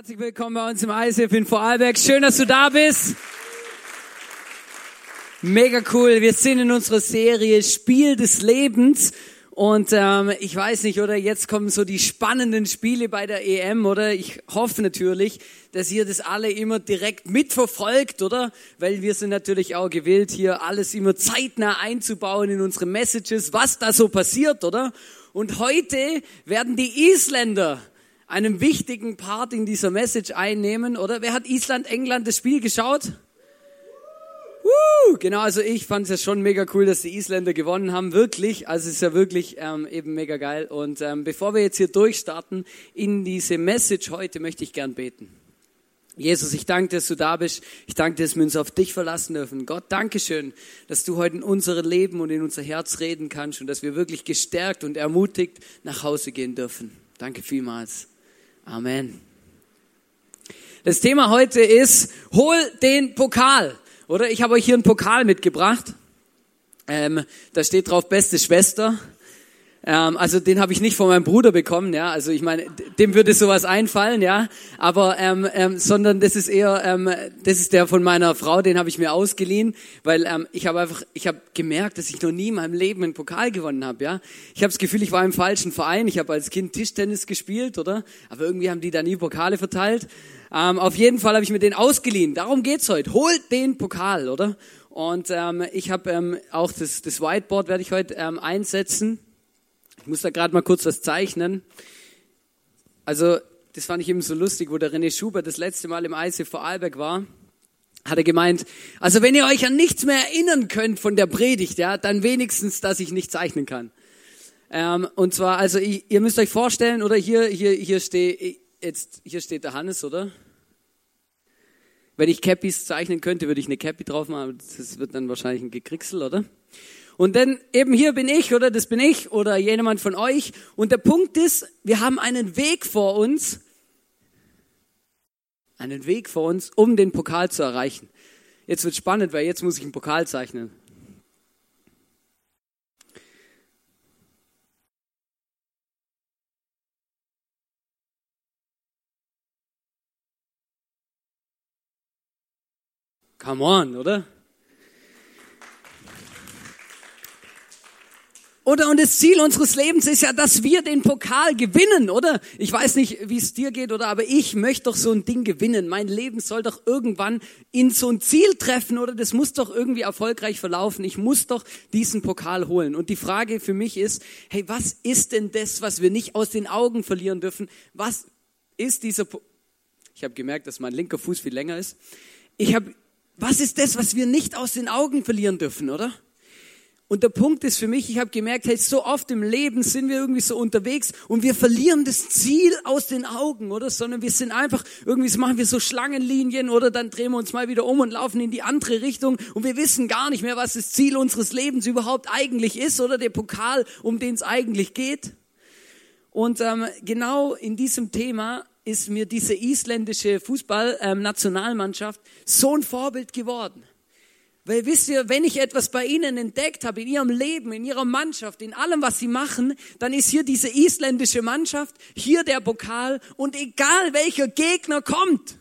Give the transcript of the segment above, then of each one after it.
Herzlich willkommen bei uns im ISF in Vorarlberg. Schön, dass du da bist. Mega cool. Wir sind in unserer Serie Spiel des Lebens. Und ähm, ich weiß nicht, oder jetzt kommen so die spannenden Spiele bei der EM, oder? Ich hoffe natürlich, dass ihr das alle immer direkt mitverfolgt, oder? Weil wir sind natürlich auch gewillt, hier alles immer zeitnah einzubauen in unsere Messages, was da so passiert, oder? Und heute werden die Isländer einen wichtigen Part in dieser Message einnehmen, oder? Wer hat Island, England das Spiel geschaut? Woo! Genau, also ich fand es ja schon mega cool, dass die Isländer gewonnen haben, wirklich. Also es ist ja wirklich ähm, eben mega geil. Und ähm, bevor wir jetzt hier durchstarten in diese Message heute, möchte ich gern beten. Jesus, ich danke dass du da bist. Ich danke dass wir uns auf dich verlassen dürfen. Gott, danke schön, dass du heute in unser Leben und in unser Herz reden kannst und dass wir wirklich gestärkt und ermutigt nach Hause gehen dürfen. Danke vielmals. Amen. Das Thema heute ist, hol den Pokal. Oder ich habe euch hier einen Pokal mitgebracht. Ähm, da steht drauf, beste Schwester. Ähm, also den habe ich nicht von meinem Bruder bekommen, ja. Also ich meine, dem würde sowas einfallen, ja. Aber ähm, ähm, sondern das ist eher, ähm, das ist der von meiner Frau, den habe ich mir ausgeliehen, weil ähm, ich habe einfach, ich habe gemerkt, dass ich noch nie in meinem Leben einen Pokal gewonnen habe, ja. Ich habe das Gefühl, ich war im falschen Verein. Ich habe als Kind Tischtennis gespielt, oder? Aber irgendwie haben die da nie Pokale verteilt. Ähm, auf jeden Fall habe ich mir den ausgeliehen. Darum geht's heute. Holt den Pokal, oder? Und ähm, ich habe ähm, auch das, das Whiteboard werde ich heute ähm, einsetzen. Ich muss da gerade mal kurz was zeichnen. Also, das fand ich eben so lustig, wo der René Schubert das letzte Mal im ICF Vorarlberg war, hat er gemeint, also wenn ihr euch an nichts mehr erinnern könnt von der Predigt, ja, dann wenigstens, dass ich nicht zeichnen kann. Ähm, und zwar, also ich, ihr müsst euch vorstellen, oder hier, hier, hier steht, jetzt, hier steht der Hannes, oder? Wenn ich Cappies zeichnen könnte, würde ich eine Cappy drauf machen, das wird dann wahrscheinlich ein Gekricksel, oder? Und dann eben hier bin ich oder das bin ich oder jemand von euch. Und der Punkt ist, wir haben einen Weg vor uns, einen Weg vor uns, um den Pokal zu erreichen. Jetzt wird spannend, weil jetzt muss ich einen Pokal zeichnen. Come on, oder? Oder und das Ziel unseres Lebens ist ja, dass wir den Pokal gewinnen, oder? Ich weiß nicht, wie es dir geht, oder? Aber ich möchte doch so ein Ding gewinnen. Mein Leben soll doch irgendwann in so ein Ziel treffen, oder? Das muss doch irgendwie erfolgreich verlaufen. Ich muss doch diesen Pokal holen. Und die Frage für mich ist, hey, was ist denn das, was wir nicht aus den Augen verlieren dürfen? Was ist dieser, po ich habe gemerkt, dass mein linker Fuß viel länger ist. Ich habe, was ist das, was wir nicht aus den Augen verlieren dürfen, oder? Und der Punkt ist für mich, ich habe gemerkt, hey, so oft im Leben sind wir irgendwie so unterwegs und wir verlieren das Ziel aus den Augen, oder? Sondern wir sind einfach, irgendwie machen wir so Schlangenlinien oder dann drehen wir uns mal wieder um und laufen in die andere Richtung und wir wissen gar nicht mehr, was das Ziel unseres Lebens überhaupt eigentlich ist oder der Pokal, um den es eigentlich geht. Und ähm, genau in diesem Thema ist mir diese isländische Fußballnationalmannschaft ähm, so ein Vorbild geworden. Weil wisst ihr, wenn ich etwas bei ihnen entdeckt habe, in ihrem Leben, in ihrer Mannschaft, in allem, was sie machen, dann ist hier diese isländische Mannschaft, hier der Pokal und egal welcher Gegner kommt,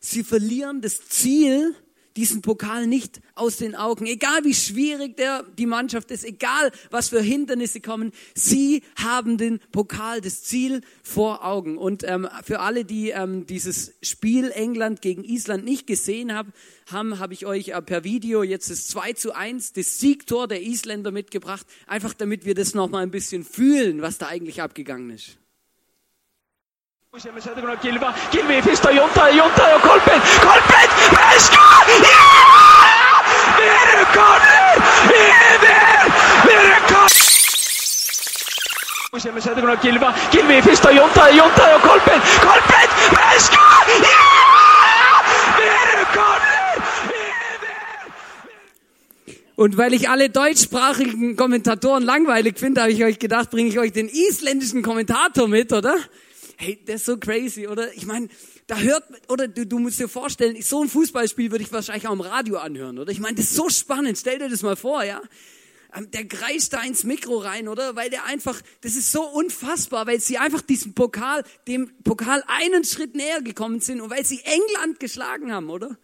sie verlieren das Ziel, diesen Pokal nicht aus den Augen. Egal wie schwierig der, die Mannschaft ist, egal was für Hindernisse kommen, sie haben den Pokal, das Ziel vor Augen. Und ähm, für alle, die ähm, dieses Spiel England gegen Island nicht gesehen haben, haben habe ich euch äh, per Video jetzt das 2 zu 1, das Siegtor der Isländer mitgebracht, einfach damit wir das nochmal ein bisschen fühlen, was da eigentlich abgegangen ist. Siamo seguono Gilva, Gilvi fyrsta Jonta, Jonta och Kolpen, Kolpen, Berska! Ja! Vi är rekordler! Vi är där! Vi är rekord! Siamo seguono Gilva, Gilvi fyrsta Jonta, Jonta och Kolpen, Kolpen, Berska! Ja! Är rekordler! Und weil ich alle deutschsprachigen Kommentatoren langweilig finde, habe ich euch gedacht, bringe ich euch den isländischen Kommentator mit, oder? Hey, das ist so crazy, oder? Ich meine, da hört, oder du, du musst dir vorstellen, so ein Fußballspiel würde ich wahrscheinlich auch im Radio anhören, oder? Ich meine, das ist so spannend, stell dir das mal vor, ja? ähm, der kreist da ins Mikro rein, oder? Weil der einfach, das ist so unfassbar, weil sie einfach diesen Pokal, dem Pokal einen Schritt näher gekommen sind und weil sie England geschlagen haben, oder?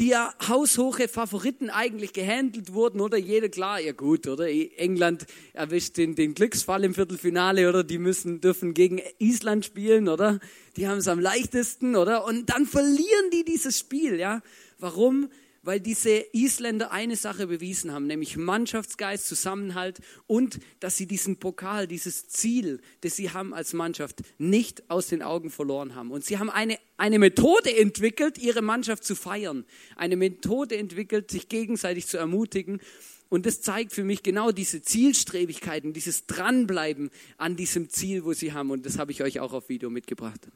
Die ja haushohe Favoriten eigentlich gehandelt wurden, oder? Jeder klar, ja gut, oder? England erwischt den, den Glücksfall im Viertelfinale, oder? Die müssen, dürfen gegen Island spielen, oder? Die haben es am leichtesten, oder? Und dann verlieren die dieses Spiel, ja? Warum? Weil diese Isländer eine Sache bewiesen haben, nämlich Mannschaftsgeist, Zusammenhalt und dass sie diesen Pokal, dieses Ziel, das sie haben als Mannschaft, nicht aus den Augen verloren haben. Und sie haben eine, eine Methode entwickelt, ihre Mannschaft zu feiern, eine Methode entwickelt, sich gegenseitig zu ermutigen. Und das zeigt für mich genau diese Zielstrebigkeiten, dieses Dranbleiben an diesem Ziel, wo sie haben. Und das habe ich euch auch auf Video mitgebracht.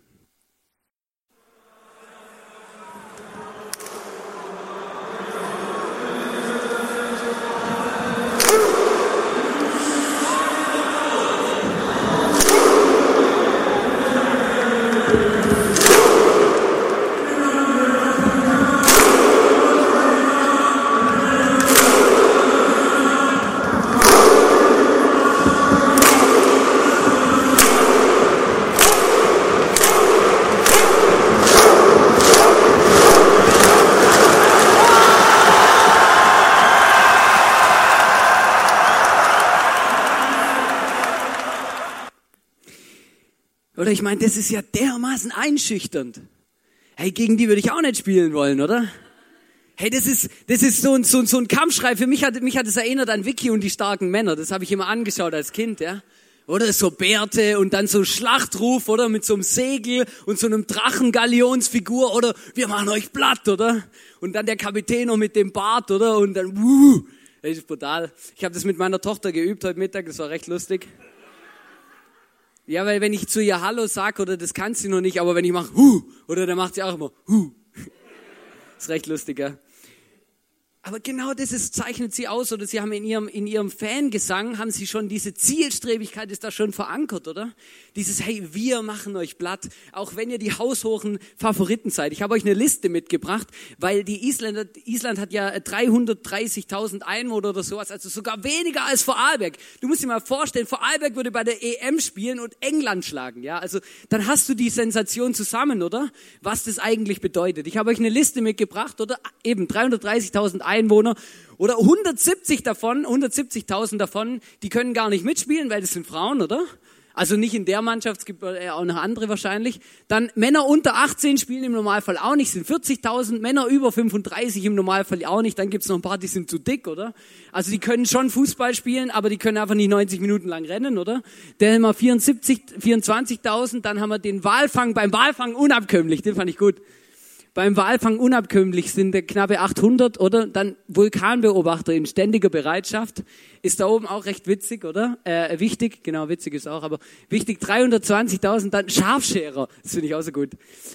Oder ich meine, das ist ja dermaßen einschüchternd. Hey, gegen die würde ich auch nicht spielen wollen, oder? Hey, das ist, das ist so ein, so, ein, so ein Kampfschrei. Für mich hat, mich hat es erinnert an Vicky und die starken Männer. Das habe ich immer angeschaut als Kind, ja. Oder so Bärte und dann so Schlachtruf, oder? Mit so einem Segel und so einem Drachengalionsfigur, oder? Wir machen euch platt, oder? Und dann der Kapitän noch mit dem Bart, oder? Und dann, wuh. Das ist brutal. Ich habe das mit meiner Tochter geübt heute Mittag, das war recht lustig. Ja, weil wenn ich zu ihr Hallo sag oder das kann sie noch nicht, aber wenn ich mache Hu oder dann macht sie auch immer Hu. ist recht lustig, ja. Aber genau das ist, zeichnet sie aus, oder sie haben in ihrem, in ihrem Fangesang, haben sie schon diese Zielstrebigkeit, ist da schon verankert, oder? Dieses, hey, wir machen euch platt, auch wenn ihr die haushohen Favoriten seid. Ich habe euch eine Liste mitgebracht, weil die Isländer, Island hat ja 330.000 Einwohner oder sowas, also sogar weniger als Vorarlberg. Du musst dir mal vorstellen, Vorarlberg würde bei der EM spielen und England schlagen, ja? Also, dann hast du die Sensation zusammen, oder? Was das eigentlich bedeutet. Ich habe euch eine Liste mitgebracht, oder? Eben 330.000 Einwohner. Einwohner oder 170 davon, 170.000 davon, die können gar nicht mitspielen, weil das sind Frauen, oder? Also nicht in der Mannschaft, es gibt äh, auch noch andere wahrscheinlich. Dann Männer unter 18 spielen im Normalfall auch nicht, sind 40.000. Männer über 35 im Normalfall auch nicht. Dann gibt's noch ein paar, die sind zu dick, oder? Also die können schon Fußball spielen, aber die können einfach nicht 90 Minuten lang rennen, oder? Dann haben wir 74, 24.000. Dann haben wir den Walfang, beim Walfang unabkömmlich, den fand ich gut beim Walfang unabkömmlich sind knappe 800, oder? Dann Vulkanbeobachter in ständiger Bereitschaft. Ist da oben auch recht witzig, oder? Äh, wichtig, genau, witzig ist auch, aber wichtig, 320.000, dann Schafscherer, das finde ich auch so gut.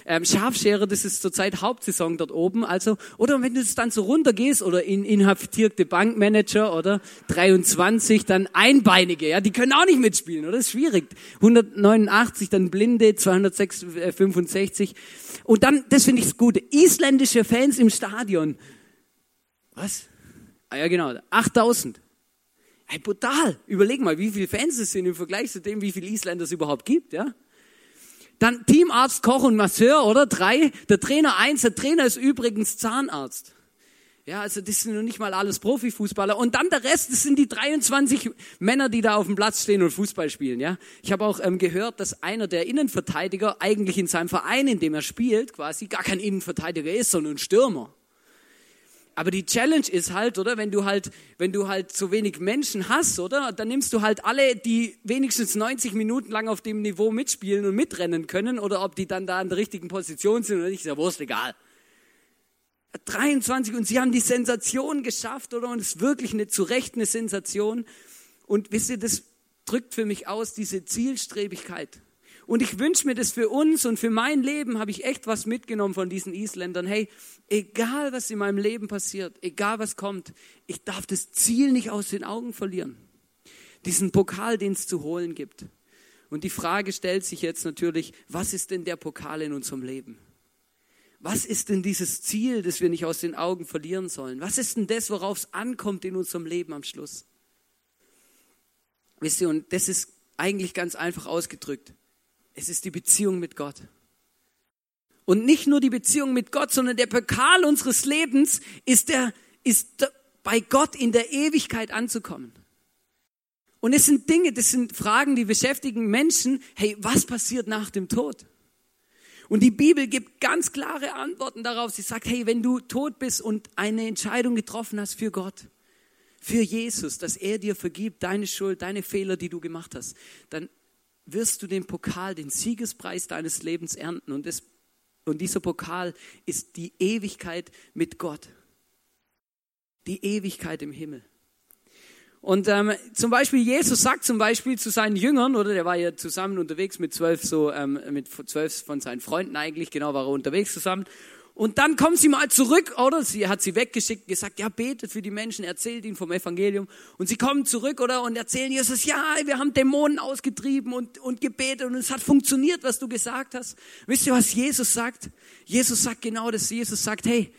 Ähm, Schafscherer, das ist zurzeit Hauptsaison dort oben, also, oder wenn du es dann so runtergehst, oder in inhaftierte Bankmanager, oder 23, dann Einbeinige, ja, die können auch nicht mitspielen, oder? Das ist schwierig. 189, dann Blinde, 265, und dann, das finde ich das Gute, isländische Fans im Stadion. Was? Ah ja, genau, 8000. Hey, brutal. Überleg mal, wie viele Fans es sind im Vergleich zu dem, wie viele Isländer es überhaupt gibt, ja? Dann Teamarzt, Koch und Masseur, oder? Drei. Der Trainer eins. Der Trainer ist übrigens Zahnarzt. Ja, also das sind noch nicht mal alles Profifußballer. Und dann der Rest, das sind die 23 Männer, die da auf dem Platz stehen und Fußball spielen. Ja, ich habe auch ähm, gehört, dass einer der Innenverteidiger eigentlich in seinem Verein, in dem er spielt, quasi gar kein Innenverteidiger ist, sondern ein Stürmer. Aber die Challenge ist halt, oder, wenn du halt, wenn du halt so wenig Menschen hast, oder, dann nimmst du halt alle, die wenigstens 90 Minuten lang auf dem Niveau mitspielen und mitrennen können, oder ob die dann da in der richtigen Position sind oder nicht, ist ja wurscht egal. 23 und sie haben die Sensation geschafft, oder? Und es ist wirklich eine zu Recht eine Sensation. Und wisst ihr, das drückt für mich aus, diese Zielstrebigkeit. Und ich wünsche mir das für uns und für mein Leben habe ich echt was mitgenommen von diesen Isländern. Hey, egal was in meinem Leben passiert, egal was kommt, ich darf das Ziel nicht aus den Augen verlieren. Diesen Pokal, den es zu holen gibt. Und die Frage stellt sich jetzt natürlich, was ist denn der Pokal in unserem Leben? Was ist denn dieses Ziel, das wir nicht aus den Augen verlieren sollen? Was ist denn das, worauf es ankommt in unserem Leben am Schluss? Wisst ihr, und das ist eigentlich ganz einfach ausgedrückt. Es ist die Beziehung mit Gott. Und nicht nur die Beziehung mit Gott, sondern der Pokal unseres Lebens ist der, ist bei Gott in der Ewigkeit anzukommen. Und es sind Dinge, das sind Fragen, die beschäftigen Menschen. Hey, was passiert nach dem Tod? Und die Bibel gibt ganz klare Antworten darauf. Sie sagt, hey, wenn du tot bist und eine Entscheidung getroffen hast für Gott, für Jesus, dass er dir vergibt, deine Schuld, deine Fehler, die du gemacht hast, dann wirst du den Pokal, den Siegespreis deines Lebens ernten. Und, das, und dieser Pokal ist die Ewigkeit mit Gott. Die Ewigkeit im Himmel. Und ähm, zum Beispiel Jesus sagt zum Beispiel zu seinen Jüngern, oder der war ja zusammen unterwegs mit zwölf so ähm, mit zwölf von seinen Freunden eigentlich, genau war er unterwegs zusammen. Und dann kommen sie mal zurück, oder? Sie hat sie weggeschickt, gesagt, ja, betet für die Menschen, erzählt ihnen vom Evangelium. Und sie kommen zurück, oder? Und erzählen Jesus, ja, wir haben Dämonen ausgetrieben und, und gebetet und es hat funktioniert, was du gesagt hast. Wisst ihr, was Jesus sagt? Jesus sagt genau das. Jesus sagt, hey,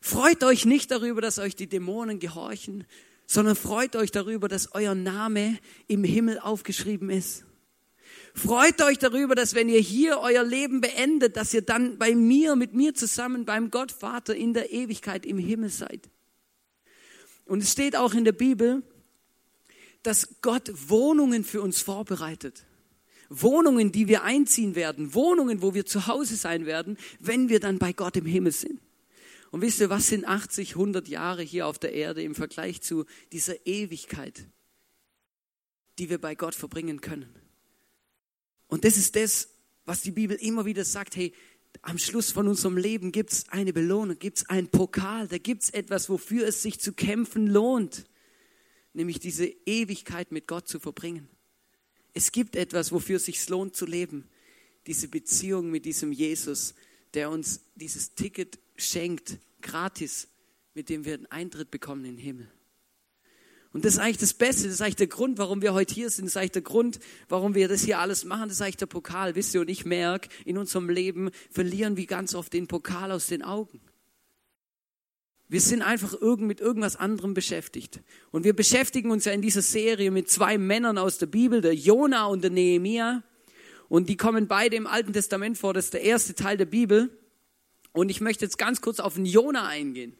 freut euch nicht darüber, dass euch die Dämonen gehorchen, sondern freut euch darüber, dass euer Name im Himmel aufgeschrieben ist. Freut euch darüber, dass wenn ihr hier euer Leben beendet, dass ihr dann bei mir, mit mir zusammen beim Gott Vater in der Ewigkeit im Himmel seid. Und es steht auch in der Bibel, dass Gott Wohnungen für uns vorbereitet. Wohnungen, die wir einziehen werden, Wohnungen, wo wir zu Hause sein werden, wenn wir dann bei Gott im Himmel sind. Und wisst ihr, was sind 80, 100 Jahre hier auf der Erde im Vergleich zu dieser Ewigkeit, die wir bei Gott verbringen können? Und das ist das, was die Bibel immer wieder sagt, hey, am Schluss von unserem Leben gibt es eine Belohnung, gibt es einen Pokal, da gibt es etwas, wofür es sich zu kämpfen lohnt, nämlich diese Ewigkeit mit Gott zu verbringen. Es gibt etwas, wofür es sich lohnt zu leben, diese Beziehung mit diesem Jesus, der uns dieses Ticket schenkt, gratis, mit dem wir einen Eintritt bekommen in den Himmel. Und das ist eigentlich das Beste, das ist eigentlich der Grund, warum wir heute hier sind, das ist eigentlich der Grund, warum wir das hier alles machen, das ist eigentlich der Pokal, wisst ihr, und ich merke, in unserem Leben verlieren wir ganz oft den Pokal aus den Augen. Wir sind einfach irgend, mit irgendwas anderem beschäftigt. Und wir beschäftigen uns ja in dieser Serie mit zwei Männern aus der Bibel, der Jona und der Nehemia. Und die kommen beide im Alten Testament vor, das ist der erste Teil der Bibel. Und ich möchte jetzt ganz kurz auf den Jona eingehen.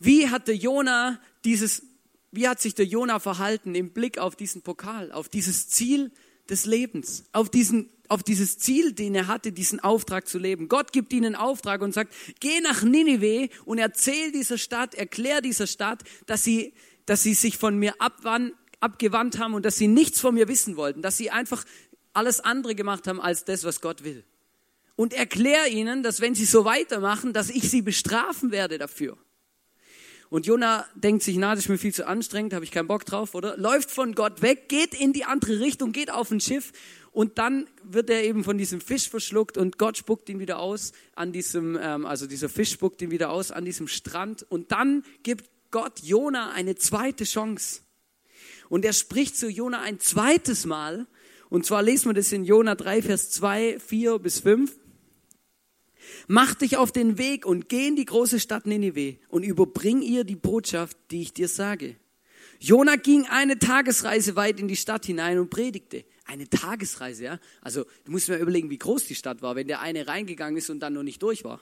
Wie hat der Jona dieses, wie hat sich der Jona verhalten im Blick auf diesen Pokal, auf dieses Ziel des Lebens, auf diesen, auf dieses Ziel, den er hatte, diesen Auftrag zu leben. Gott gibt ihnen einen Auftrag und sagt, geh nach Ninive und erzähl dieser Stadt, erklär dieser Stadt, dass sie, dass sie sich von mir abwann, abgewandt haben und dass sie nichts von mir wissen wollten, dass sie einfach alles andere gemacht haben als das, was Gott will und erkläre ihnen, dass wenn sie so weitermachen, dass ich sie bestrafen werde dafür. Und Jona denkt sich, na, das ist mir viel zu anstrengend, habe ich keinen Bock drauf, oder? Läuft von Gott weg, geht in die andere Richtung, geht auf ein Schiff und dann wird er eben von diesem Fisch verschluckt und Gott spuckt ihn wieder aus an diesem, ähm, also dieser Fisch spuckt ihn wieder aus an diesem Strand und dann gibt Gott Jona eine zweite Chance. Und er spricht zu Jona ein zweites Mal und zwar lesen wir das in Jona 3, Vers 2, 4 bis 5. Mach dich auf den Weg und geh in die große Stadt Ninive und überbring ihr die Botschaft, die ich dir sage. Jona ging eine Tagesreise weit in die Stadt hinein und predigte. Eine Tagesreise, ja. Also, du musst mir überlegen, wie groß die Stadt war, wenn der eine reingegangen ist und dann noch nicht durch war.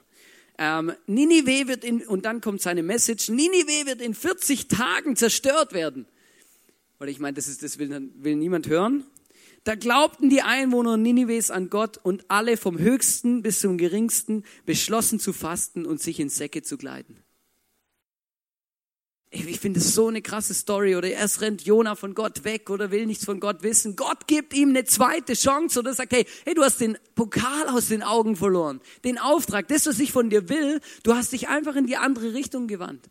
Ähm, Ninive wird in, und dann kommt seine Message, Ninive wird in 40 Tagen zerstört werden. Weil ich meine, das, ist, das will, will niemand hören. Da glaubten die Einwohner Ninives an Gott und alle vom höchsten bis zum geringsten beschlossen zu fasten und sich in Säcke zu kleiden. Ich finde es so eine krasse Story. Oder erst rennt Jona von Gott weg oder will nichts von Gott wissen. Gott gibt ihm eine zweite Chance oder sagt, hey, hey, du hast den Pokal aus den Augen verloren. Den Auftrag, das, was ich von dir will, du hast dich einfach in die andere Richtung gewandt.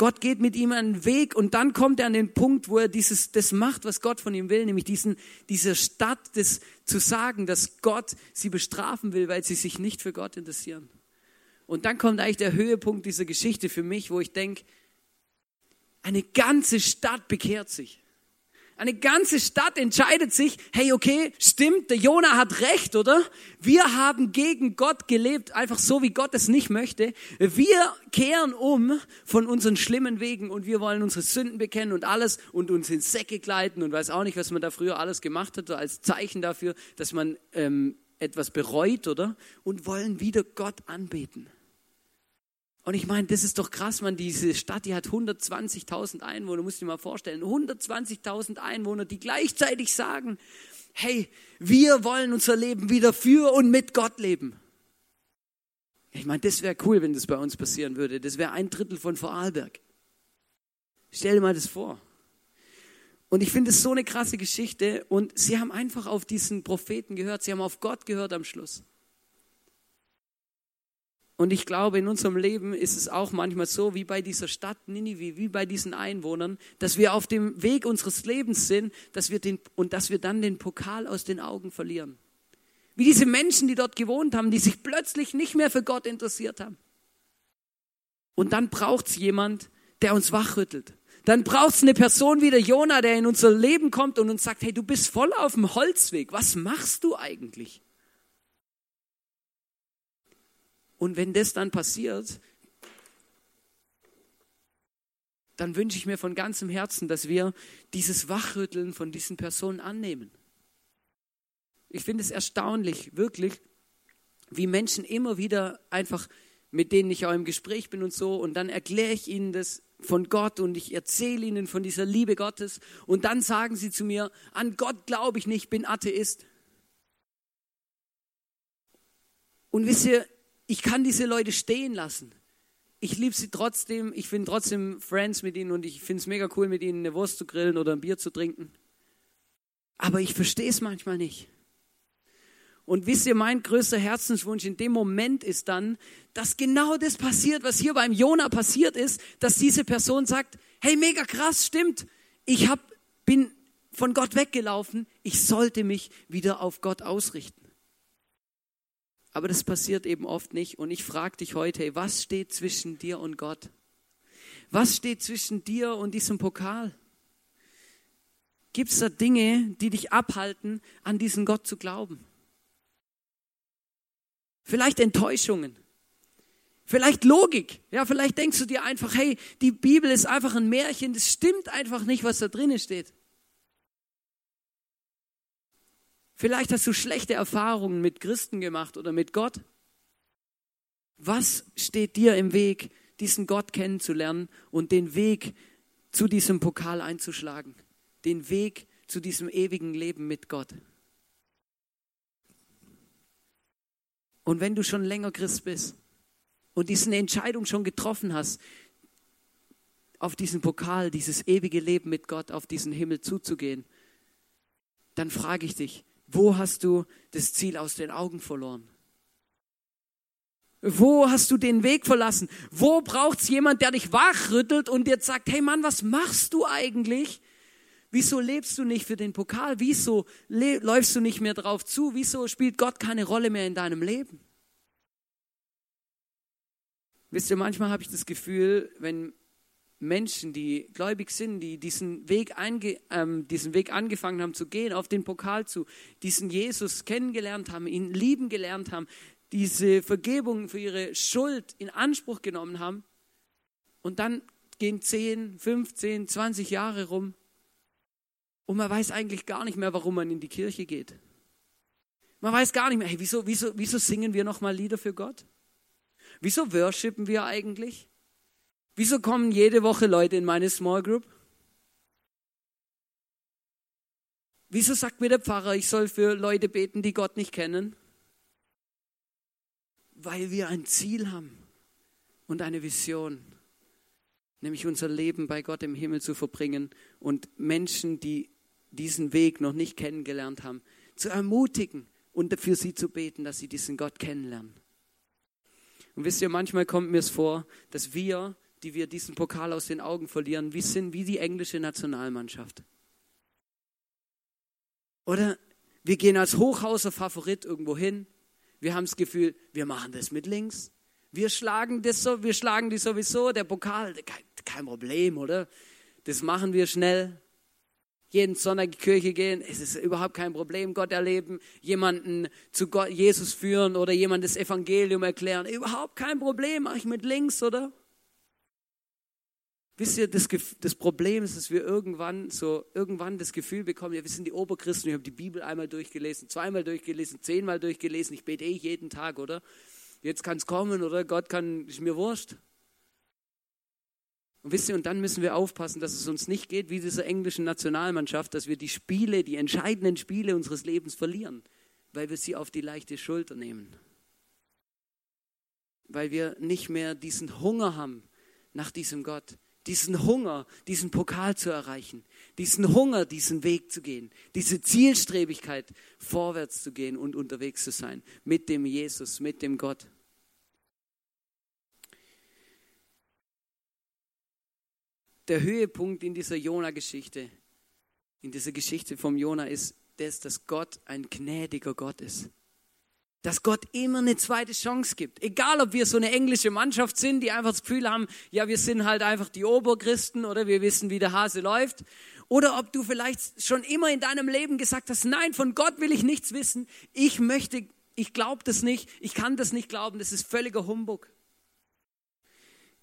Gott geht mit ihm einen Weg und dann kommt er an den Punkt, wo er dieses, das macht, was Gott von ihm will, nämlich diesen, dieser Stadt das zu sagen, dass Gott sie bestrafen will, weil sie sich nicht für Gott interessieren. Und dann kommt eigentlich der Höhepunkt dieser Geschichte für mich, wo ich denke, eine ganze Stadt bekehrt sich. Eine ganze Stadt entscheidet sich, hey, okay, stimmt, der Jona hat recht, oder? Wir haben gegen Gott gelebt, einfach so, wie Gott es nicht möchte. Wir kehren um von unseren schlimmen Wegen und wir wollen unsere Sünden bekennen und alles und uns in Säcke gleiten und weiß auch nicht, was man da früher alles gemacht hat, als Zeichen dafür, dass man ähm, etwas bereut, oder? Und wollen wieder Gott anbeten. Und ich meine, das ist doch krass, man, diese Stadt, die hat 120.000 Einwohner, muss ich dir mal vorstellen. 120.000 Einwohner, die gleichzeitig sagen, hey, wir wollen unser Leben wieder für und mit Gott leben. Ich meine, das wäre cool, wenn das bei uns passieren würde. Das wäre ein Drittel von Vorarlberg. Stell dir mal das vor. Und ich finde es so eine krasse Geschichte. Und sie haben einfach auf diesen Propheten gehört. Sie haben auf Gott gehört am Schluss. Und ich glaube, in unserem Leben ist es auch manchmal so, wie bei dieser Stadt Ninive, wie bei diesen Einwohnern, dass wir auf dem Weg unseres Lebens sind dass wir den, und dass wir dann den Pokal aus den Augen verlieren. Wie diese Menschen, die dort gewohnt haben, die sich plötzlich nicht mehr für Gott interessiert haben. Und dann braucht es jemand, der uns wachrüttelt. Dann braucht es eine Person wie der Jona, der in unser Leben kommt und uns sagt, hey, du bist voll auf dem Holzweg. Was machst du eigentlich? Und wenn das dann passiert, dann wünsche ich mir von ganzem Herzen, dass wir dieses Wachrütteln von diesen Personen annehmen. Ich finde es erstaunlich, wirklich, wie Menschen immer wieder einfach, mit denen ich auch im Gespräch bin und so, und dann erkläre ich ihnen das von Gott und ich erzähle ihnen von dieser Liebe Gottes und dann sagen sie zu mir, an Gott glaube ich nicht, bin Atheist. Und wisst ihr, ich kann diese Leute stehen lassen. Ich liebe sie trotzdem. Ich finde trotzdem Friends mit ihnen und ich finde es mega cool, mit ihnen eine Wurst zu grillen oder ein Bier zu trinken. Aber ich verstehe es manchmal nicht. Und wisst ihr, mein größter Herzenswunsch in dem Moment ist dann, dass genau das passiert, was hier beim Jona passiert ist, dass diese Person sagt, hey, mega krass, stimmt. Ich hab, bin von Gott weggelaufen. Ich sollte mich wieder auf Gott ausrichten. Aber das passiert eben oft nicht. Und ich frage dich heute, hey, was steht zwischen dir und Gott? Was steht zwischen dir und diesem Pokal? Gibt es da Dinge, die dich abhalten, an diesen Gott zu glauben? Vielleicht Enttäuschungen. Vielleicht Logik. Ja, vielleicht denkst du dir einfach, hey, die Bibel ist einfach ein Märchen, das stimmt einfach nicht, was da drinnen steht. Vielleicht hast du schlechte Erfahrungen mit Christen gemacht oder mit Gott. Was steht dir im Weg, diesen Gott kennenzulernen und den Weg zu diesem Pokal einzuschlagen? Den Weg zu diesem ewigen Leben mit Gott? Und wenn du schon länger Christ bist und diese Entscheidung schon getroffen hast, auf diesen Pokal, dieses ewige Leben mit Gott, auf diesen Himmel zuzugehen, dann frage ich dich, wo hast du das Ziel aus den Augen verloren? Wo hast du den Weg verlassen? Wo braucht es jemand, der dich wachrüttelt und dir sagt, hey Mann, was machst du eigentlich? Wieso lebst du nicht für den Pokal? Wieso läufst du nicht mehr drauf zu? Wieso spielt Gott keine Rolle mehr in deinem Leben? Wisst ihr, manchmal habe ich das Gefühl, wenn Menschen, die gläubig sind, die diesen Weg, einge, ähm, diesen Weg angefangen haben zu gehen, auf den Pokal zu, diesen Jesus kennengelernt haben, ihn lieben gelernt haben, diese Vergebung für ihre Schuld in Anspruch genommen haben. Und dann gehen 10, 15, 20 Jahre rum und man weiß eigentlich gar nicht mehr, warum man in die Kirche geht. Man weiß gar nicht mehr, hey, wieso, wieso, wieso singen wir nochmal Lieder für Gott? Wieso worshipen wir eigentlich? Wieso kommen jede Woche Leute in meine Small Group? Wieso sagt mir der Pfarrer, ich soll für Leute beten, die Gott nicht kennen? Weil wir ein Ziel haben und eine Vision, nämlich unser Leben bei Gott im Himmel zu verbringen und Menschen, die diesen Weg noch nicht kennengelernt haben, zu ermutigen und für sie zu beten, dass sie diesen Gott kennenlernen. Und wisst ihr, manchmal kommt mir es vor, dass wir die wir diesen Pokal aus den Augen verlieren, wie sind wie die englische Nationalmannschaft. Oder wir gehen als Hochhauser Favorit irgendwo hin. Wir haben das Gefühl, wir machen das mit links. Wir schlagen das so, wir schlagen die sowieso. Der Pokal, kein, kein Problem, oder? Das machen wir schnell. jeden Sonntag in die Kirche gehen, es ist überhaupt kein Problem. Gott erleben, jemanden zu Gott, Jesus führen oder jemand das Evangelium erklären, überhaupt kein Problem. Mach ich mit links, oder? Wisst ihr, das, das, Problem ist, dass wir irgendwann so irgendwann das Gefühl bekommen, ja, wir sind die Oberchristen, ich habe die Bibel einmal durchgelesen, zweimal durchgelesen, zehnmal durchgelesen, ich bete eh jeden Tag, oder? Jetzt kann es kommen, oder? Gott kann, ist mir wurscht. Und wisst ihr, und dann müssen wir aufpassen, dass es uns nicht geht wie dieser englischen Nationalmannschaft, dass wir die Spiele, die entscheidenden Spiele unseres Lebens verlieren, weil wir sie auf die leichte Schulter nehmen. Weil wir nicht mehr diesen Hunger haben nach diesem Gott diesen Hunger, diesen Pokal zu erreichen, diesen Hunger, diesen Weg zu gehen, diese Zielstrebigkeit, vorwärts zu gehen und unterwegs zu sein mit dem Jesus, mit dem Gott. Der Höhepunkt in dieser Jona-Geschichte, in dieser Geschichte vom Jona ist, dass Gott ein gnädiger Gott ist dass Gott immer eine zweite Chance gibt. Egal, ob wir so eine englische Mannschaft sind, die einfach das Gefühl haben, ja, wir sind halt einfach die Oberchristen oder wir wissen, wie der Hase läuft. Oder ob du vielleicht schon immer in deinem Leben gesagt hast, nein, von Gott will ich nichts wissen. Ich möchte, ich glaube das nicht, ich kann das nicht glauben, das ist völliger Humbug.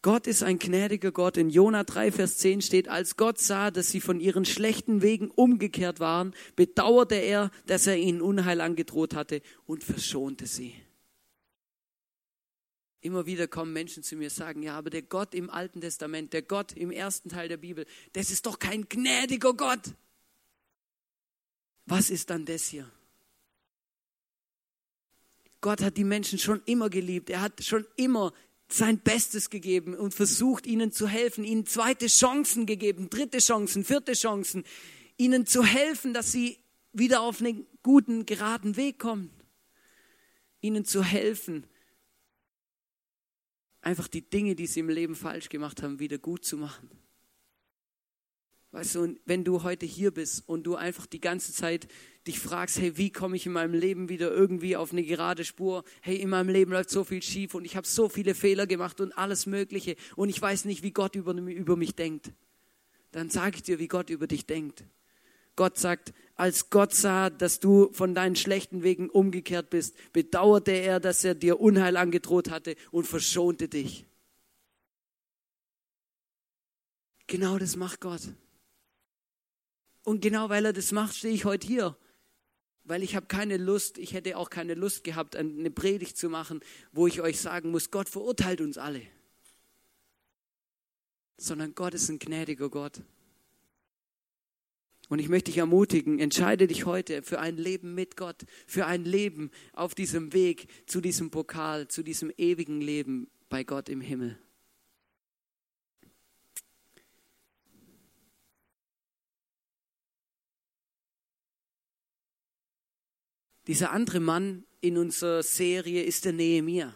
Gott ist ein gnädiger Gott. In Jona 3, Vers 10 steht, als Gott sah, dass sie von ihren schlechten Wegen umgekehrt waren, bedauerte er, dass er ihnen Unheil angedroht hatte und verschonte sie. Immer wieder kommen Menschen zu mir und sagen, ja, aber der Gott im Alten Testament, der Gott im ersten Teil der Bibel, das ist doch kein gnädiger Gott. Was ist dann das hier? Gott hat die Menschen schon immer geliebt. Er hat schon immer sein Bestes gegeben und versucht ihnen zu helfen, ihnen zweite Chancen gegeben, dritte Chancen, vierte Chancen, ihnen zu helfen, dass sie wieder auf einen guten, geraden Weg kommen. Ihnen zu helfen, einfach die Dinge, die sie im Leben falsch gemacht haben, wieder gut zu machen. Weißt du, wenn du heute hier bist und du einfach die ganze Zeit dich fragst, hey, wie komme ich in meinem Leben wieder irgendwie auf eine gerade Spur? Hey, in meinem Leben läuft so viel schief und ich habe so viele Fehler gemacht und alles Mögliche und ich weiß nicht, wie Gott über, über mich denkt. Dann sage ich dir, wie Gott über dich denkt. Gott sagt, als Gott sah, dass du von deinen schlechten Wegen umgekehrt bist, bedauerte er, dass er dir Unheil angedroht hatte und verschonte dich. Genau das macht Gott. Und genau weil er das macht, stehe ich heute hier. Weil ich habe keine Lust, ich hätte auch keine Lust gehabt, eine Predigt zu machen, wo ich euch sagen muss, Gott verurteilt uns alle. Sondern Gott ist ein gnädiger Gott. Und ich möchte dich ermutigen, entscheide dich heute für ein Leben mit Gott, für ein Leben auf diesem Weg zu diesem Pokal, zu diesem ewigen Leben bei Gott im Himmel. Dieser andere Mann in unserer Serie ist der Nehemia.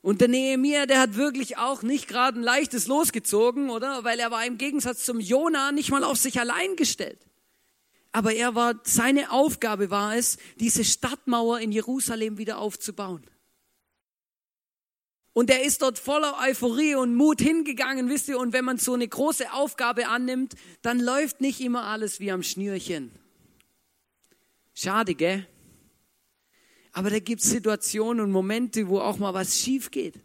Und der Nehemia, der hat wirklich auch nicht gerade ein leichtes losgezogen, oder? Weil er war im Gegensatz zum Jona nicht mal auf sich allein gestellt. Aber er war, seine Aufgabe war es, diese Stadtmauer in Jerusalem wieder aufzubauen. Und er ist dort voller Euphorie und Mut hingegangen, wisst ihr, und wenn man so eine große Aufgabe annimmt, dann läuft nicht immer alles wie am Schnürchen. Schade, gell? Aber da gibt es Situationen und Momente, wo auch mal was schief geht.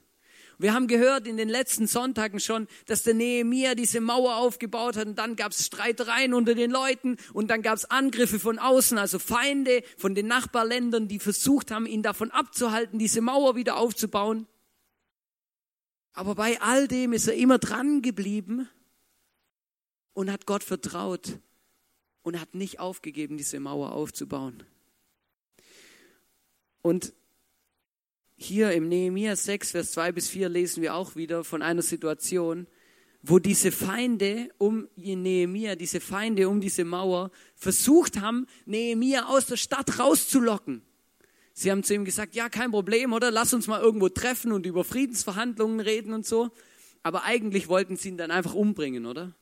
Wir haben gehört in den letzten Sonntagen schon, dass der Nehemia diese Mauer aufgebaut hat und dann gab es Streitereien unter den Leuten und dann gab es Angriffe von außen, also Feinde von den Nachbarländern, die versucht haben, ihn davon abzuhalten, diese Mauer wieder aufzubauen. Aber bei all dem ist er immer dran geblieben und hat Gott vertraut und hat nicht aufgegeben, diese Mauer aufzubauen. Und hier im Nehemiah 6, Vers 2 bis 4 lesen wir auch wieder von einer Situation, wo diese Feinde um Nehemia, diese Feinde um diese Mauer versucht haben, Nehemia aus der Stadt rauszulocken. Sie haben zu ihm gesagt, ja, kein Problem, oder? Lass uns mal irgendwo treffen und über Friedensverhandlungen reden und so. Aber eigentlich wollten sie ihn dann einfach umbringen, oder?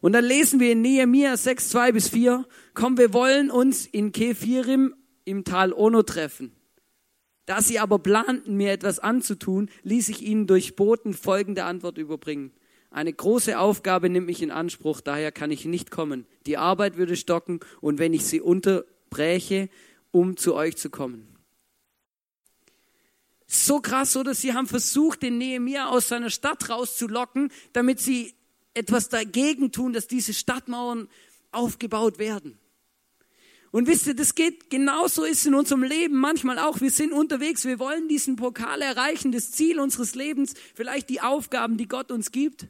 Und dann lesen wir in Nehemiah 6, 2 bis 4, komm, wir wollen uns in Kephirim im Tal Ono treffen. Da sie aber planten, mir etwas anzutun, ließ ich ihnen durch Boten folgende Antwort überbringen. Eine große Aufgabe nimmt mich in Anspruch, daher kann ich nicht kommen. Die Arbeit würde stocken und wenn ich sie unterbräche, um zu euch zu kommen. So krass, oder? Sie haben versucht, den Nehemiah aus seiner Stadt rauszulocken, damit sie etwas dagegen tun, dass diese Stadtmauern aufgebaut werden. Und wisst ihr, das geht genauso ist in unserem Leben manchmal auch. Wir sind unterwegs, wir wollen diesen Pokal erreichen, das Ziel unseres Lebens, vielleicht die Aufgaben, die Gott uns gibt.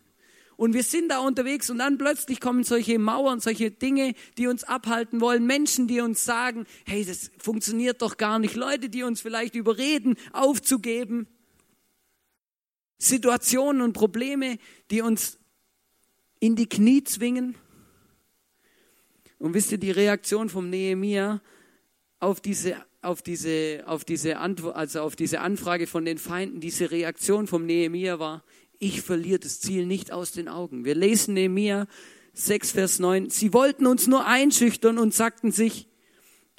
Und wir sind da unterwegs und dann plötzlich kommen solche Mauern, solche Dinge, die uns abhalten wollen, Menschen, die uns sagen, hey, das funktioniert doch gar nicht, Leute, die uns vielleicht überreden, aufzugeben. Situationen und Probleme, die uns in die Knie zwingen. Und wisst ihr, die Reaktion vom Nehemia auf diese, auf diese, auf diese Antwort, also auf diese Anfrage von den Feinden, diese Reaktion vom Nehemia war, ich verliere das Ziel nicht aus den Augen. Wir lesen Nehemia 6, Vers 9. Sie wollten uns nur einschüchtern und sagten sich,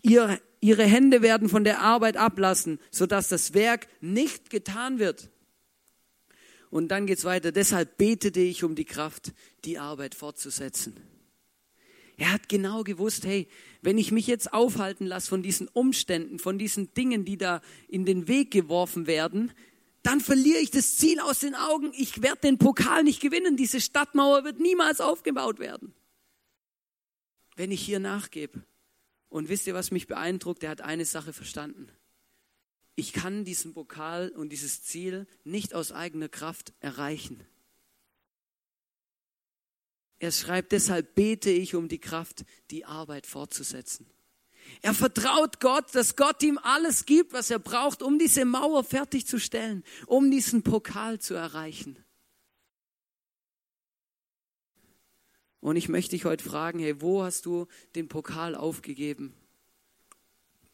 ihr, ihre Hände werden von der Arbeit ablassen, sodass das Werk nicht getan wird. Und dann geht's weiter. Deshalb betete ich um die Kraft, die Arbeit fortzusetzen. Er hat genau gewusst, hey, wenn ich mich jetzt aufhalten lasse von diesen Umständen, von diesen Dingen, die da in den Weg geworfen werden, dann verliere ich das Ziel aus den Augen. Ich werde den Pokal nicht gewinnen. Diese Stadtmauer wird niemals aufgebaut werden. Wenn ich hier nachgebe. Und wisst ihr, was mich beeindruckt? Er hat eine Sache verstanden. Ich kann diesen Pokal und dieses Ziel nicht aus eigener Kraft erreichen. Er schreibt, deshalb bete ich um die Kraft, die Arbeit fortzusetzen. Er vertraut Gott, dass Gott ihm alles gibt, was er braucht, um diese Mauer fertigzustellen, um diesen Pokal zu erreichen. Und ich möchte dich heute fragen, hey, wo hast du den Pokal aufgegeben?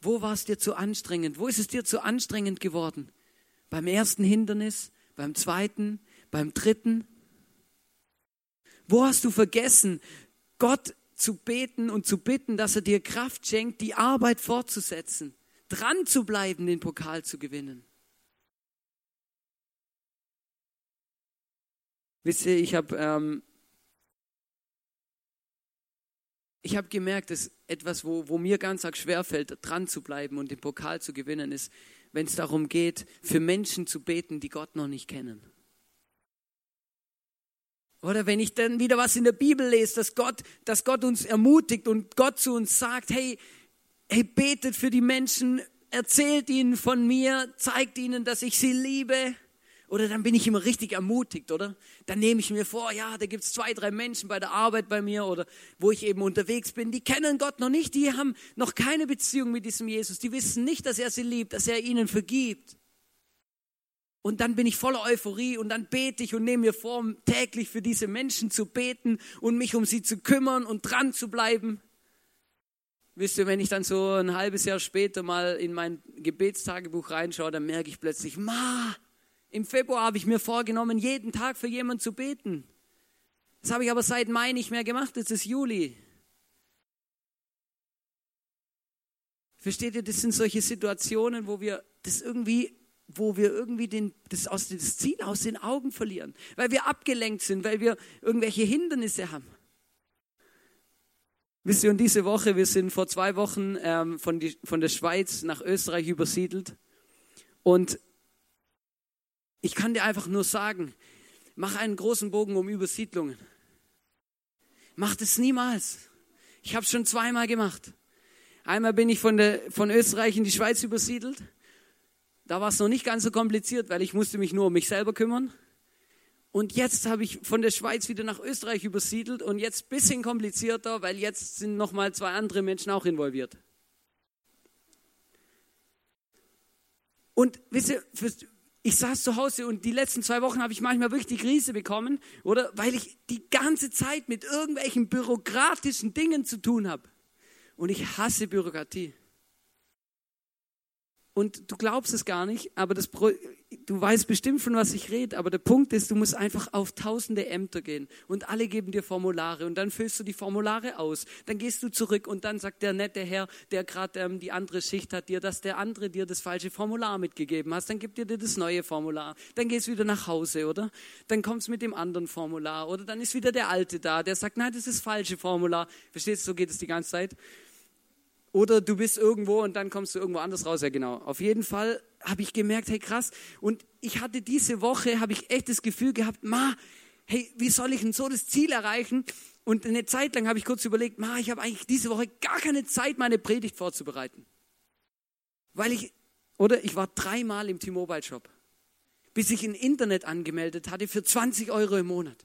Wo war es dir zu anstrengend? Wo ist es dir zu anstrengend geworden? Beim ersten Hindernis, beim zweiten, beim dritten? Wo hast du vergessen, Gott zu beten und zu bitten, dass er dir Kraft schenkt, die Arbeit fortzusetzen, dran zu bleiben, den Pokal zu gewinnen? Wisst ihr, ich habe ähm, habe gemerkt, dass etwas, wo, wo mir ganz arg schwerfällt, dran zu bleiben und den Pokal zu gewinnen, ist, wenn es darum geht, für Menschen zu beten, die Gott noch nicht kennen. Oder wenn ich dann wieder was in der Bibel lese, dass Gott, dass Gott uns ermutigt und Gott zu uns sagt, hey, hey, betet für die Menschen, erzählt ihnen von mir, zeigt ihnen, dass ich sie liebe. Oder dann bin ich immer richtig ermutigt, oder? Dann nehme ich mir vor, ja, da gibt es zwei, drei Menschen bei der Arbeit bei mir oder wo ich eben unterwegs bin, die kennen Gott noch nicht, die haben noch keine Beziehung mit diesem Jesus, die wissen nicht, dass er sie liebt, dass er ihnen vergibt. Und dann bin ich voller Euphorie und dann bete ich und nehme mir vor, täglich für diese Menschen zu beten und mich um sie zu kümmern und dran zu bleiben. Wisst ihr, wenn ich dann so ein halbes Jahr später mal in mein Gebetstagebuch reinschaue, dann merke ich plötzlich, ma, im Februar habe ich mir vorgenommen, jeden Tag für jemanden zu beten. Das habe ich aber seit Mai nicht mehr gemacht, jetzt ist Juli. Versteht ihr, das sind solche Situationen, wo wir das irgendwie wo wir irgendwie den, das, aus, das Ziel aus den Augen verlieren, weil wir abgelenkt sind, weil wir irgendwelche Hindernisse haben. Wisst ihr, und diese Woche, wir sind vor zwei Wochen ähm, von, die, von der Schweiz nach Österreich übersiedelt und ich kann dir einfach nur sagen, mach einen großen Bogen um Übersiedlungen. Mach das niemals. Ich habe es schon zweimal gemacht. Einmal bin ich von, der, von Österreich in die Schweiz übersiedelt da war es noch nicht ganz so kompliziert, weil ich musste mich nur um mich selber kümmern. Und jetzt habe ich von der Schweiz wieder nach Österreich übersiedelt und jetzt ein bisschen komplizierter, weil jetzt sind noch mal zwei andere Menschen auch involviert. Und wisst ihr, ich saß zu Hause und die letzten zwei Wochen habe ich manchmal wirklich die Krise bekommen, oder? Weil ich die ganze Zeit mit irgendwelchen bürokratischen Dingen zu tun habe. Und ich hasse Bürokratie. Und du glaubst es gar nicht, aber das, du weißt bestimmt, von was ich rede, aber der Punkt ist, du musst einfach auf tausende Ämter gehen und alle geben dir Formulare und dann füllst du die Formulare aus. Dann gehst du zurück und dann sagt der nette Herr, der gerade ähm, die andere Schicht hat, dir, dass der andere dir das falsche Formular mitgegeben hat. Dann gibt er dir das neue Formular. Dann gehst wieder nach Hause, oder? Dann kommst mit dem anderen Formular oder dann ist wieder der alte da, der sagt, nein, das ist das falsche Formular. Verstehst du, so geht es die ganze Zeit. Oder du bist irgendwo und dann kommst du irgendwo anders raus. Ja, genau. Auf jeden Fall habe ich gemerkt, hey krass. Und ich hatte diese Woche, habe ich echt das Gefühl gehabt, ma, hey, wie soll ich denn so das Ziel erreichen? Und eine Zeit lang habe ich kurz überlegt, ma, ich habe eigentlich diese Woche gar keine Zeit, meine Predigt vorzubereiten. Weil ich, oder ich war dreimal im T-Mobile Shop, bis ich ein Internet angemeldet hatte für 20 Euro im Monat.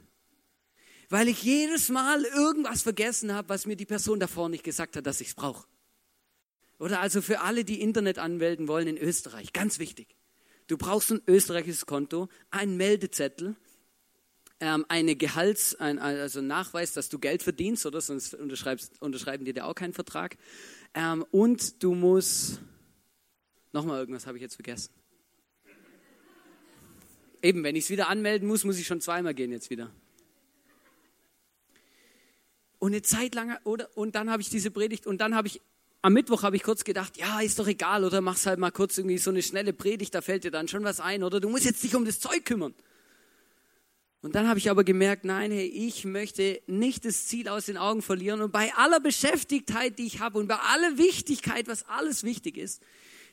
Weil ich jedes Mal irgendwas vergessen habe, was mir die Person davor nicht gesagt hat, dass ich es brauche. Oder also für alle, die Internet anmelden wollen in Österreich, ganz wichtig. Du brauchst ein österreichisches Konto, einen Meldezettel, ähm, eine Gehalts, ein, also Nachweis, dass du Geld verdienst, oder sonst unterschreiben die dir auch keinen Vertrag. Ähm, und du musst, nochmal irgendwas habe ich jetzt vergessen. Eben, wenn ich es wieder anmelden muss, muss ich schon zweimal gehen jetzt wieder. Und eine Zeit lang, oder, und dann habe ich diese Predigt, und dann habe ich am Mittwoch habe ich kurz gedacht, ja, ist doch egal, oder machst halt mal kurz irgendwie so eine schnelle Predigt, da fällt dir dann schon was ein, oder du musst jetzt dich um das Zeug kümmern. Und dann habe ich aber gemerkt, nein, hey, ich möchte nicht das Ziel aus den Augen verlieren und bei aller Beschäftigtheit, die ich habe und bei aller Wichtigkeit, was alles wichtig ist,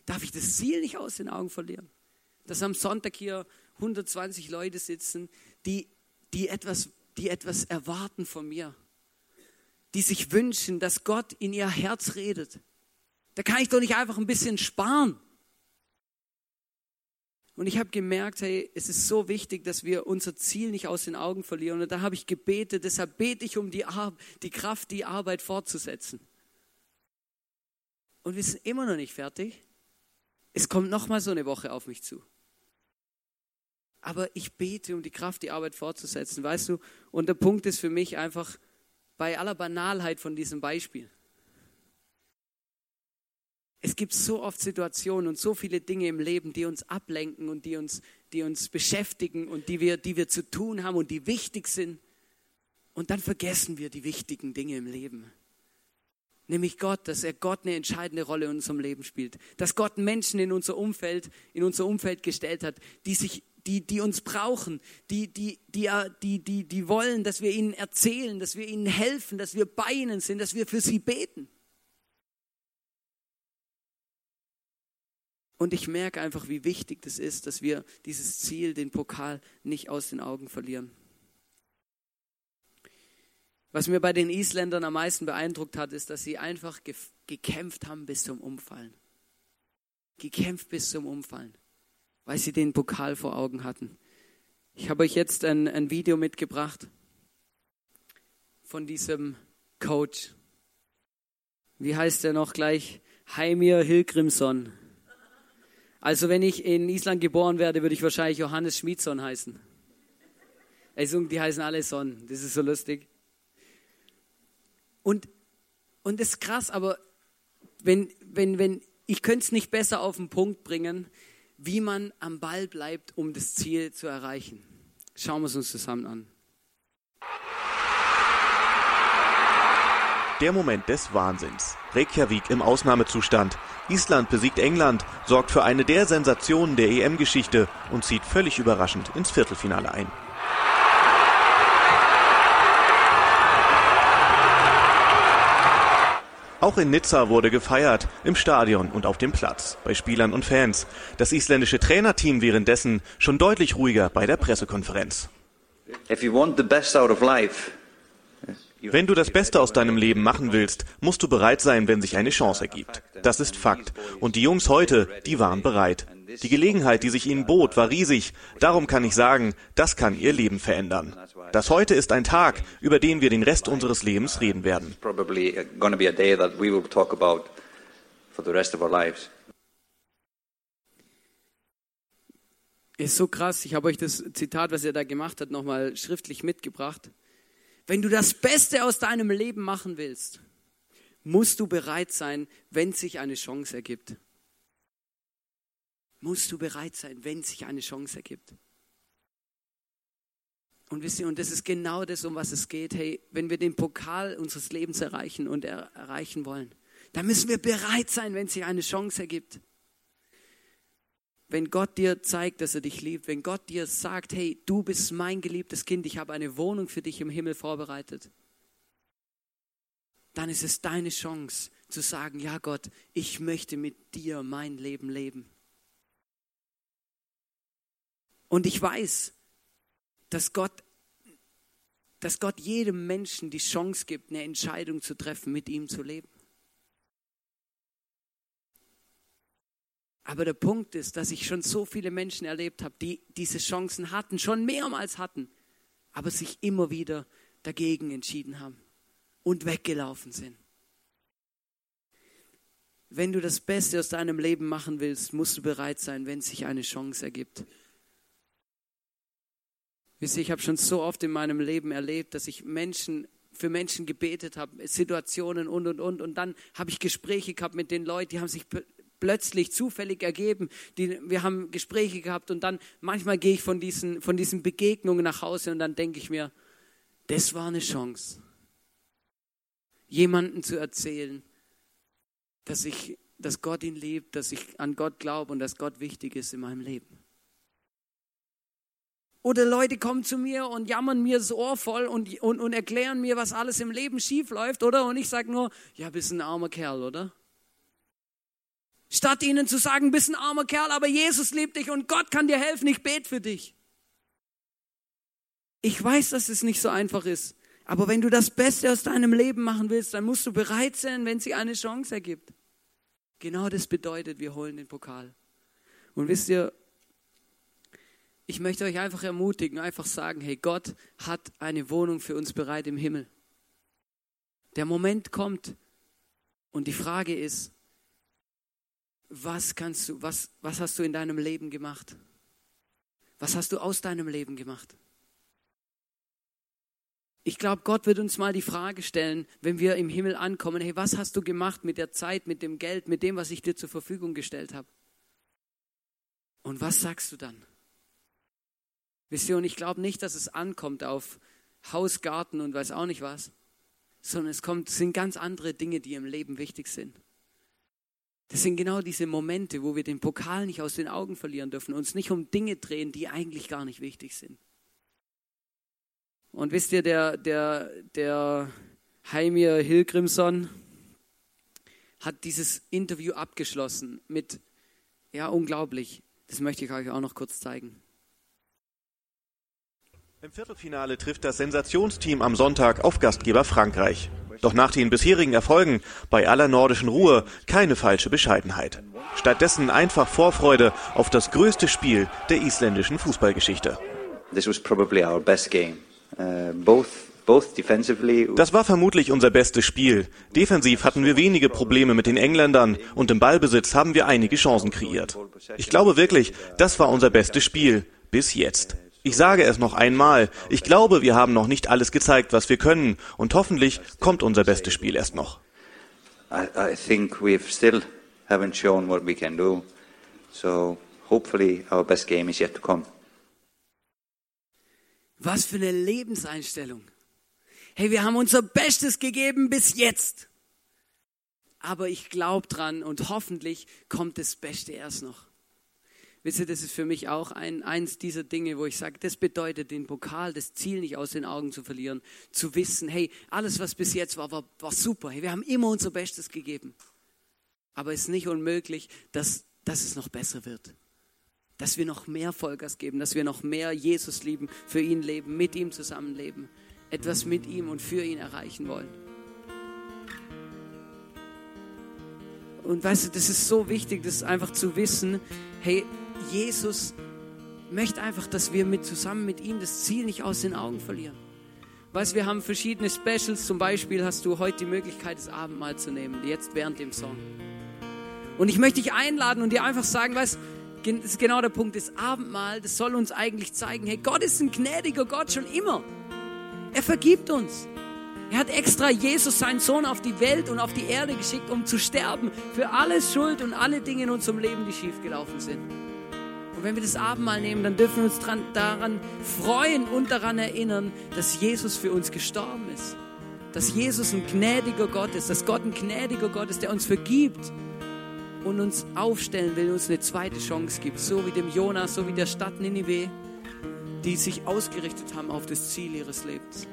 darf ich das Ziel nicht aus den Augen verlieren. Dass am Sonntag hier 120 Leute sitzen, die, die, etwas, die etwas erwarten von mir die sich wünschen, dass Gott in ihr Herz redet. Da kann ich doch nicht einfach ein bisschen sparen. Und ich habe gemerkt, hey, es ist so wichtig, dass wir unser Ziel nicht aus den Augen verlieren. Und da habe ich gebetet, deshalb bete ich um die, Ar die Kraft, die Arbeit fortzusetzen. Und wir sind immer noch nicht fertig. Es kommt noch mal so eine Woche auf mich zu. Aber ich bete um die Kraft, die Arbeit fortzusetzen, weißt du? Und der Punkt ist für mich einfach, bei aller Banalheit von diesem Beispiel. Es gibt so oft Situationen und so viele Dinge im Leben, die uns ablenken und die uns, die uns beschäftigen und die wir, die wir zu tun haben und die wichtig sind. Und dann vergessen wir die wichtigen Dinge im Leben. Nämlich Gott, dass er Gott eine entscheidende Rolle in unserem Leben spielt. Dass Gott Menschen in unser Umfeld, in unser Umfeld gestellt hat, die sich die, die uns brauchen, die, die, die, die, die, die wollen, dass wir ihnen erzählen, dass wir ihnen helfen, dass wir bei ihnen sind, dass wir für sie beten. Und ich merke einfach, wie wichtig das ist, dass wir dieses Ziel, den Pokal, nicht aus den Augen verlieren. Was mir bei den Isländern am meisten beeindruckt hat, ist, dass sie einfach gekämpft haben bis zum Umfallen. Gekämpft bis zum Umfallen weil sie den Pokal vor Augen hatten. Ich habe euch jetzt ein, ein Video mitgebracht von diesem Coach. Wie heißt er noch gleich? Heimir Hilgrimsson. Also wenn ich in Island geboren werde, würde ich wahrscheinlich Johannes Schmidson heißen. Also die heißen alle Son. Das ist so lustig. Und, und das ist krass, aber wenn, wenn, wenn, ich könnte es nicht besser auf den Punkt bringen, wie man am Ball bleibt, um das Ziel zu erreichen. Schauen wir es uns zusammen an. Der Moment des Wahnsinns. Reykjavik im Ausnahmezustand. Island besiegt England, sorgt für eine der Sensationen der EM-Geschichte und zieht völlig überraschend ins Viertelfinale ein. Auch in Nizza wurde gefeiert, im Stadion und auf dem Platz, bei Spielern und Fans. Das isländische Trainerteam währenddessen schon deutlich ruhiger bei der Pressekonferenz. Wenn du das Beste aus deinem Leben machen willst, musst du bereit sein, wenn sich eine Chance ergibt. Das ist Fakt. Und die Jungs heute, die waren bereit. Die Gelegenheit, die sich ihnen bot, war riesig. Darum kann ich sagen, das kann ihr Leben verändern. Das heute ist ein Tag, über den wir den Rest unseres Lebens reden werden. Ist so krass. Ich habe euch das Zitat, was er da gemacht hat, nochmal schriftlich mitgebracht. Wenn du das Beste aus deinem Leben machen willst, musst du bereit sein, wenn sich eine Chance ergibt. Musst du bereit sein, wenn sich eine Chance ergibt. Und wisst ihr, und das ist genau das, um was es geht. Hey, wenn wir den Pokal unseres Lebens erreichen und er erreichen wollen, dann müssen wir bereit sein, wenn sich eine Chance ergibt. Wenn Gott dir zeigt, dass er dich liebt, wenn Gott dir sagt, hey, du bist mein geliebtes Kind, ich habe eine Wohnung für dich im Himmel vorbereitet, dann ist es deine Chance zu sagen, ja Gott, ich möchte mit dir mein Leben leben. Und ich weiß, dass Gott, dass Gott jedem Menschen die Chance gibt, eine Entscheidung zu treffen, mit ihm zu leben. Aber der Punkt ist, dass ich schon so viele Menschen erlebt habe, die diese Chancen hatten, schon mehrmals hatten, aber sich immer wieder dagegen entschieden haben und weggelaufen sind. Wenn du das Beste aus deinem Leben machen willst, musst du bereit sein, wenn sich eine Chance ergibt. Wisst ihr, ich habe schon so oft in meinem Leben erlebt, dass ich Menschen für Menschen gebetet habe, Situationen und und und und dann habe ich Gespräche gehabt mit den Leuten, die haben sich plötzlich zufällig ergeben. Die, wir haben Gespräche gehabt und dann manchmal gehe ich von diesen, von diesen Begegnungen nach Hause und dann denke ich mir, das war eine Chance, jemanden zu erzählen, dass ich, dass Gott ihn liebt, dass ich an Gott glaube und dass Gott wichtig ist in meinem Leben. Oder Leute kommen zu mir und jammern mir das Ohr voll und, und, und erklären mir, was alles im Leben schief läuft, oder? Und ich sage nur, ja, bist ein armer Kerl, oder? Statt ihnen zu sagen, bist ein armer Kerl, aber Jesus liebt dich und Gott kann dir helfen, ich bete für dich. Ich weiß, dass es nicht so einfach ist, aber wenn du das Beste aus deinem Leben machen willst, dann musst du bereit sein, wenn sie eine Chance ergibt. Genau das bedeutet, wir holen den Pokal. Und wisst ihr, ich möchte euch einfach ermutigen, einfach sagen, hey, Gott hat eine Wohnung für uns bereit im Himmel. Der Moment kommt und die Frage ist, was kannst du, was, was hast du in deinem Leben gemacht? Was hast du aus deinem Leben gemacht? Ich glaube, Gott wird uns mal die Frage stellen, wenn wir im Himmel ankommen, hey, was hast du gemacht mit der Zeit, mit dem Geld, mit dem, was ich dir zur Verfügung gestellt habe? Und was sagst du dann? Wisst ihr, und ich glaube nicht, dass es ankommt auf Haus, Garten und weiß auch nicht was, sondern es kommt, sind ganz andere Dinge, die im Leben wichtig sind. Das sind genau diese Momente, wo wir den Pokal nicht aus den Augen verlieren dürfen, uns nicht um Dinge drehen, die eigentlich gar nicht wichtig sind. Und wisst ihr, der, der, der Heimir Hilgrimson hat dieses Interview abgeschlossen mit, ja, unglaublich. Das möchte ich euch auch noch kurz zeigen. Im Viertelfinale trifft das Sensationsteam am Sonntag auf Gastgeber Frankreich. Doch nach den bisherigen Erfolgen bei aller nordischen Ruhe keine falsche Bescheidenheit. Stattdessen einfach Vorfreude auf das größte Spiel der isländischen Fußballgeschichte. This was probably our best game. Uh, both das war vermutlich unser bestes Spiel. Defensiv hatten wir wenige Probleme mit den Engländern und im Ballbesitz haben wir einige Chancen kreiert. Ich glaube wirklich, das war unser bestes Spiel bis jetzt. Ich sage es noch einmal, ich glaube, wir haben noch nicht alles gezeigt, was wir können und hoffentlich kommt unser bestes Spiel erst noch. I, think we've still haven't shown what we can do. So hopefully our best game is yet to come. Was für eine Lebenseinstellung. Hey, wir haben unser Bestes gegeben bis jetzt. Aber ich glaube dran und hoffentlich kommt das Beste erst noch. Wisst ihr, das ist für mich auch ein, eins dieser Dinge, wo ich sage, das bedeutet, den Pokal, das Ziel nicht aus den Augen zu verlieren, zu wissen, hey, alles, was bis jetzt war, war, war super. Hey, wir haben immer unser Bestes gegeben. Aber es ist nicht unmöglich, dass, dass es noch besser wird. Dass wir noch mehr Vollgas geben, dass wir noch mehr Jesus lieben, für ihn leben, mit ihm zusammenleben, etwas mit ihm und für ihn erreichen wollen. Und weißt du, das ist so wichtig, das einfach zu wissen, hey, Jesus möchte einfach, dass wir mit, zusammen mit ihm das Ziel nicht aus den Augen verlieren. Weißt, wir haben verschiedene Specials. Zum Beispiel hast du heute die Möglichkeit, das Abendmahl zu nehmen, jetzt während dem Song. Und ich möchte dich einladen und dir einfach sagen, weißt, das ist genau der Punkt, das Abendmahl, das soll uns eigentlich zeigen, hey, Gott ist ein gnädiger Gott schon immer. Er vergibt uns. Er hat extra Jesus, seinen Sohn, auf die Welt und auf die Erde geschickt, um zu sterben für alle Schuld und alle Dinge in unserem Leben, die schiefgelaufen sind. Und wenn wir das Abendmahl nehmen, dann dürfen wir uns dran, daran freuen und daran erinnern, dass Jesus für uns gestorben ist. Dass Jesus ein gnädiger Gott ist, dass Gott ein gnädiger Gott ist, der uns vergibt und uns aufstellen will, uns eine zweite Chance gibt. So wie dem Jonas, so wie der Stadt Ninive, die sich ausgerichtet haben auf das Ziel ihres Lebens.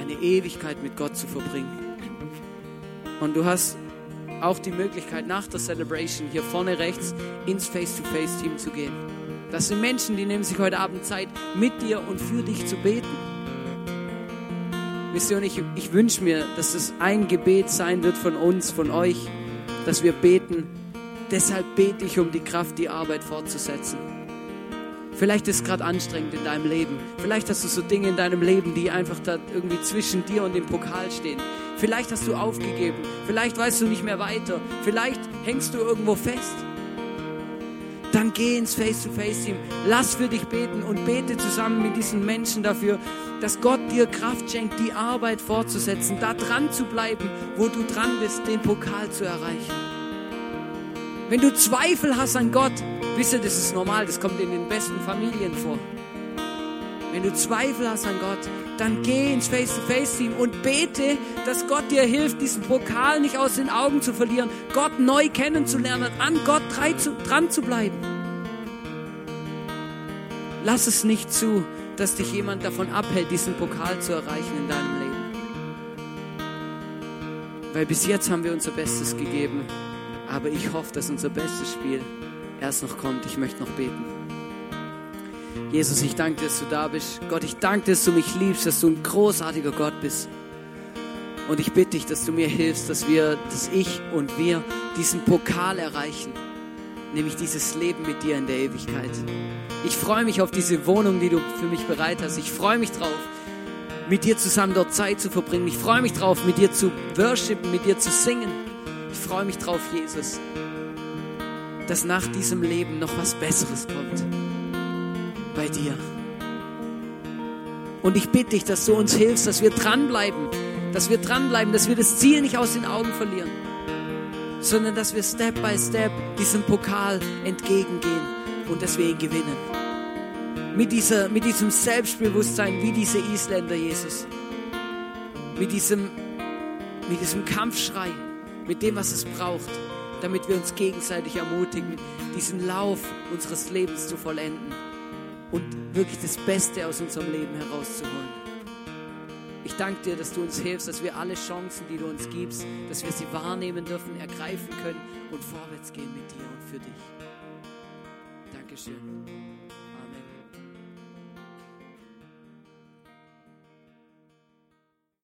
Eine Ewigkeit mit Gott zu verbringen. Und du hast auch die Möglichkeit, nach der Celebration hier vorne rechts ins Face-to-Face-Team zu gehen. Das sind Menschen, die nehmen sich heute Abend Zeit, mit dir und für dich zu beten. Und ich, ich wünsche mir, dass es ein Gebet sein wird von uns, von euch, dass wir beten. Deshalb bete ich um die Kraft, die Arbeit fortzusetzen. Vielleicht ist es gerade anstrengend in deinem Leben. Vielleicht hast du so Dinge in deinem Leben, die einfach da irgendwie zwischen dir und dem Pokal stehen. Vielleicht hast du aufgegeben. Vielleicht weißt du nicht mehr weiter. Vielleicht hängst du irgendwo fest. Dann geh ins Face-to-Face-Team. Lass für dich beten und bete zusammen mit diesen Menschen dafür, dass Gott dir Kraft schenkt, die Arbeit fortzusetzen, da dran zu bleiben, wo du dran bist, den Pokal zu erreichen. Wenn du Zweifel hast an Gott, wisst ihr, das ist normal, das kommt in den besten Familien vor. Wenn du Zweifel hast an Gott, dann geh ins Face-to-Face-Team und bete, dass Gott dir hilft, diesen Pokal nicht aus den Augen zu verlieren, Gott neu kennenzulernen, an Gott dran zu bleiben. Lass es nicht zu, dass dich jemand davon abhält, diesen Pokal zu erreichen in deinem Leben. Weil bis jetzt haben wir unser Bestes gegeben, aber ich hoffe, dass unser bestes Spiel erst noch kommt. Ich möchte noch beten. Jesus, ich danke dass du da bist. Gott, ich danke dass du mich liebst, dass du ein großartiger Gott bist. Und ich bitte dich, dass du mir hilfst, dass wir, dass ich und wir diesen Pokal erreichen, nämlich dieses Leben mit dir in der Ewigkeit. Ich freue mich auf diese Wohnung, die du für mich bereit hast. Ich freue mich drauf, mit dir zusammen dort Zeit zu verbringen. Ich freue mich drauf, mit dir zu worshipen, mit dir zu singen. Ich freue mich drauf, Jesus, dass nach diesem Leben noch was Besseres kommt. Bei dir. Und ich bitte dich, dass du uns hilfst, dass wir dranbleiben, dass wir dranbleiben, dass wir das Ziel nicht aus den Augen verlieren, sondern dass wir Step by Step diesem Pokal entgegengehen und dass wir ihn gewinnen. Mit, dieser, mit diesem Selbstbewusstsein wie diese Isländer, Jesus. Mit diesem, mit diesem Kampfschrei, mit dem, was es braucht, damit wir uns gegenseitig ermutigen, diesen Lauf unseres Lebens zu vollenden und wirklich das Beste aus unserem Leben herauszuholen. Ich danke dir, dass du uns hilfst, dass wir alle Chancen, die du uns gibst, dass wir sie wahrnehmen dürfen, ergreifen können und vorwärts gehen mit dir und für dich. Dankeschön.